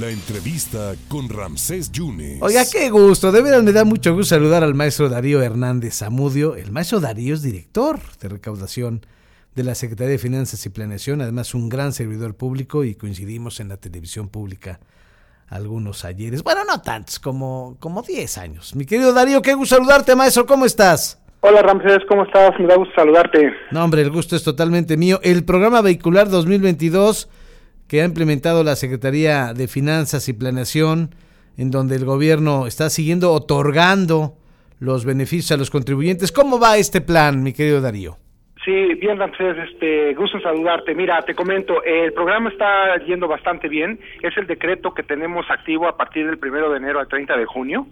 La entrevista con Ramsés Yunes. Oiga, qué gusto. De verdad me da mucho gusto saludar al maestro Darío Hernández Zamudio. El maestro Darío es director de recaudación de la Secretaría de Finanzas y Planeación, además un gran servidor público y coincidimos en la televisión pública algunos ayeres. Bueno, no tantos, como, como 10 años. Mi querido Darío, qué gusto saludarte, maestro. ¿Cómo estás? Hola Ramsés, ¿cómo estás? Me da gusto saludarte. No, hombre, el gusto es totalmente mío. El programa vehicular 2022 que ha implementado la Secretaría de Finanzas y Planeación, en donde el gobierno está siguiendo otorgando los beneficios a los contribuyentes. ¿Cómo va este plan, mi querido Darío? Sí, bien, Ramsés, este, gusto saludarte. Mira, te comento, el programa está yendo bastante bien. Es el decreto que tenemos activo a partir del primero de enero al 30 de junio,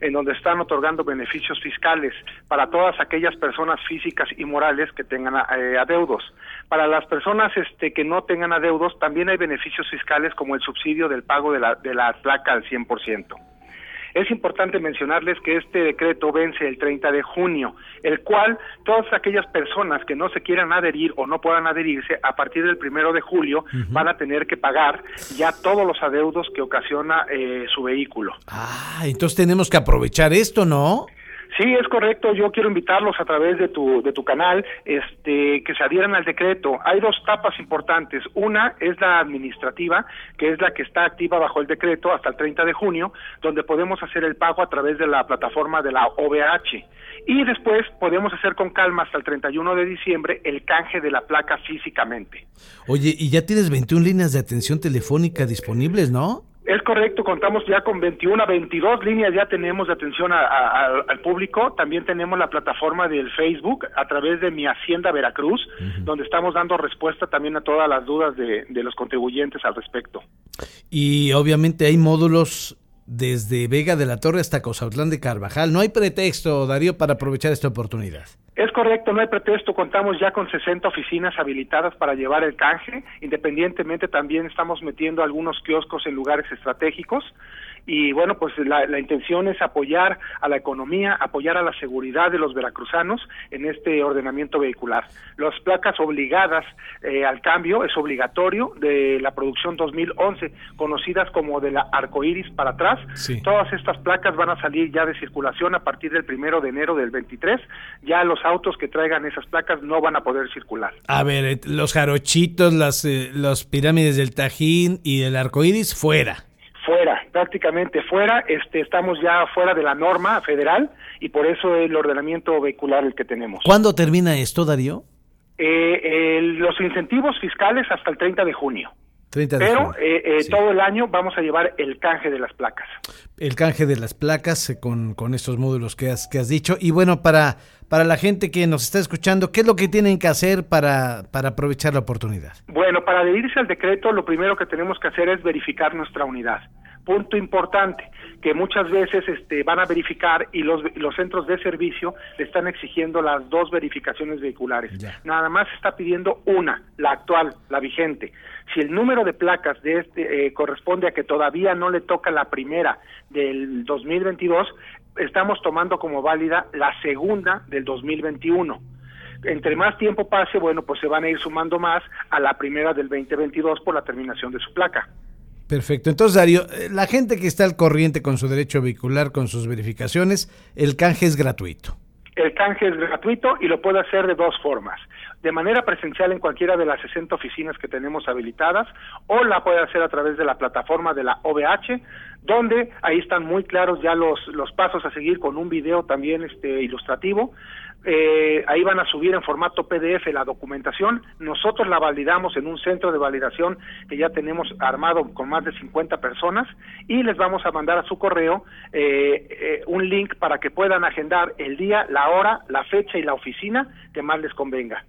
en donde están otorgando beneficios fiscales para todas aquellas personas físicas y morales que tengan eh, adeudos. Para las personas este, que no tengan adeudos, también hay beneficios fiscales como el subsidio del pago de la, de la placa al 100%. Es importante mencionarles que este decreto vence el 30 de junio, el cual todas aquellas personas que no se quieran adherir o no puedan adherirse a partir del primero de julio van a tener que pagar ya todos los adeudos que ocasiona eh, su vehículo. Ah, entonces tenemos que aprovechar esto, ¿no? Sí, es correcto. Yo quiero invitarlos a través de tu, de tu canal este, que se adhieran al decreto. Hay dos tapas importantes. Una es la administrativa, que es la que está activa bajo el decreto hasta el 30 de junio, donde podemos hacer el pago a través de la plataforma de la OVH. Y después podemos hacer con calma hasta el 31 de diciembre el canje de la placa físicamente. Oye, y ya tienes 21 líneas de atención telefónica disponibles, ¿no? Es correcto, contamos ya con 21 a 22 líneas ya tenemos de atención al público. También tenemos la plataforma del Facebook a través de Mi Hacienda Veracruz, donde estamos dando respuesta también a todas las dudas de, de los contribuyentes al respecto. Y obviamente hay módulos desde Vega de la Torre hasta Cosautlán de Carvajal. No hay pretexto, Darío, para aprovechar esta oportunidad. Es correcto, no hay pretexto. Contamos ya con 60 oficinas habilitadas para llevar el canje. Independientemente, también estamos metiendo algunos kioscos en lugares estratégicos y bueno, pues la, intención es apoyar a la economía, apoyar a la seguridad de los veracruzanos en este ordenamiento vehicular. Las placas obligadas eh, al cambio es obligatorio de la producción 2011, conocidas como de la arcoíris para atrás. Todas estas placas van a salir ya de circulación a partir del primero de enero del 23. Ya los autos que traigan esas placas no van a poder circular. A ver, eh, los jarochitos, las eh, los pirámides del Tajín y el arcoíris fuera, prácticamente fuera, este, estamos ya fuera de la norma federal y por eso el ordenamiento vehicular el que tenemos. ¿Cuándo termina esto, Darío? Eh, los incentivos fiscales hasta el 30 de junio. 30 de Pero eh, eh, todo el año vamos a llevar el canje de las placas. El canje de las placas eh, con, con estos módulos que has, que has dicho. Y bueno, para, para la gente que nos está escuchando, ¿qué es lo que tienen que hacer para, para aprovechar la oportunidad? Bueno, para adherirse al decreto, lo primero que tenemos que hacer es verificar nuestra unidad punto importante que muchas veces este, van a verificar y los, los centros de servicio le están exigiendo las dos verificaciones vehiculares. Nada más está pidiendo una, la actual, la vigente. Si el número de placas de este eh, corresponde a que todavía no le toca la primera del 2022, estamos tomando como válida la segunda del 2021 entre más tiempo pase, bueno, pues se van a ir sumando más a la primera del 2022 por la terminación de su placa. Perfecto. Entonces, Darío, eh, la gente que está al corriente con su derecho vehicular, con sus verificaciones, el canje es gratuito. El canje es gratuito y lo puede hacer de dos formas. De manera presencial en cualquiera de las 60 oficinas que tenemos habilitadas o la puede hacer a través de la plataforma de la OVH, donde ahí están muy claros ya los, los pasos a seguir con un video también este, ilustrativo eh, ahí van a subir en formato PDF la documentación, nosotros la validamos en un centro de validación que ya tenemos armado con más de 50 personas y les vamos a mandar a su correo eh, eh, un link para que puedan agendar el día, la hora, la fecha y la oficina que más les convenga.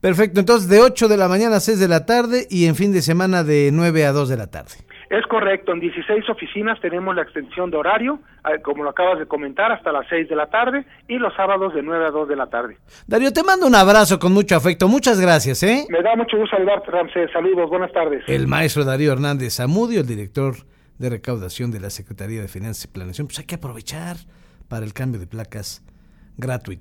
Perfecto, entonces de 8 de la mañana a 6 de la tarde y en fin de semana de 9 a 2 de la tarde. Es correcto, en 16 oficinas tenemos la extensión de horario, eh, como lo acabas de comentar, hasta las 6 de la tarde y los sábados de 9 a 2 de la tarde. Darío, te mando un abrazo con mucho afecto. Muchas gracias, ¿eh? Me da mucho gusto saludarte, Ramsés. Saludos, buenas tardes. El maestro Darío Hernández Zamudio, el director de recaudación de la Secretaría de Finanzas y Planeación. Pues hay que aprovechar para el cambio de placas gratuito.